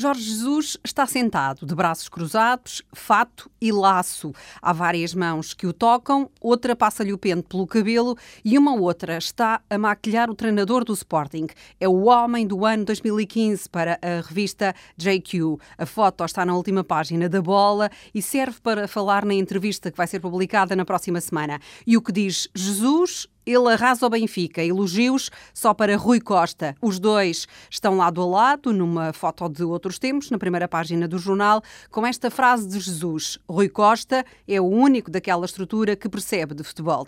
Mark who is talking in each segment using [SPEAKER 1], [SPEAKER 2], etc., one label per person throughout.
[SPEAKER 1] Jorge Jesus está sentado, de braços cruzados, fato e laço. Há várias mãos que o tocam, outra passa-lhe o pente pelo cabelo e uma outra está a maquilhar o treinador do Sporting. É o homem do ano 2015 para a revista JQ. A foto está na última página da bola e serve para falar na entrevista que vai ser publicada na próxima semana. E o que diz Jesus ele arrasa o Benfica. Elogios só para Rui Costa. Os dois estão lado a lado, numa foto de outros tempos, na primeira página do jornal, com esta frase de Jesus: Rui Costa é o único daquela estrutura que percebe de futebol.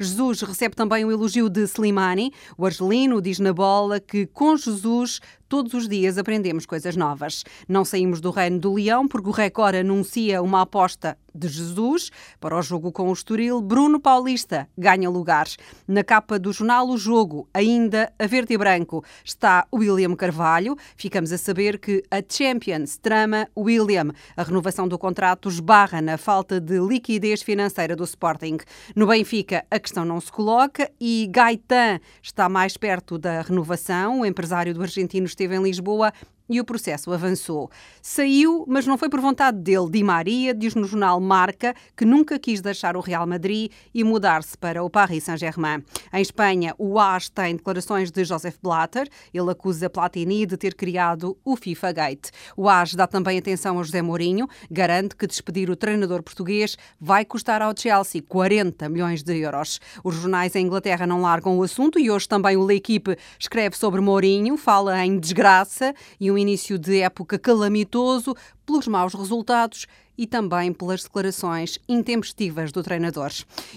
[SPEAKER 1] Jesus recebe também o elogio de Slimani. O argelino diz na bola que com Jesus todos os dias aprendemos coisas novas. Não saímos do reino do leão porque o Record anuncia uma aposta de Jesus para o jogo com o Estoril. Bruno Paulista ganha lugares. Na capa do jornal O Jogo, ainda a verde e branco, está William Carvalho. Ficamos a saber que a Champions trama William. A renovação do contrato esbarra na falta de liquidez financeira do Sporting. No Benfica, a questão não se coloca e Gaetan está mais perto da renovação. O empresário do argentino esteve em Lisboa e o processo avançou. Saiu, mas não foi por vontade dele. Di Maria diz no jornal Marca que nunca quis deixar o Real Madrid e mudar-se para o Paris Saint-Germain. Em Espanha, o AS tem declarações de Joseph Blatter. Ele acusa Platini de ter criado o FIFA Gate. O AS dá também atenção a José Mourinho, garante que despedir o treinador português vai custar ao Chelsea 40 milhões de euros. Os jornais em Inglaterra não largam o assunto e hoje também o L'Equipe escreve sobre Mourinho, fala em desgraça e um início de época calamitoso pelos maus resultados e também pelas declarações intempestivas do treinador.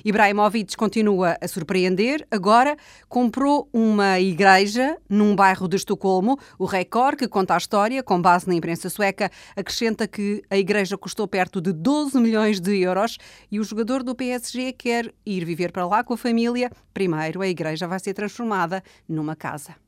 [SPEAKER 1] Ibrahimovic continua a surpreender. Agora comprou uma igreja num bairro de Estocolmo. O Record, que conta a história com base na imprensa sueca, acrescenta que a igreja custou perto de 12 milhões de euros e o jogador do PSG quer ir viver para lá com a família. Primeiro, a igreja vai ser transformada numa casa.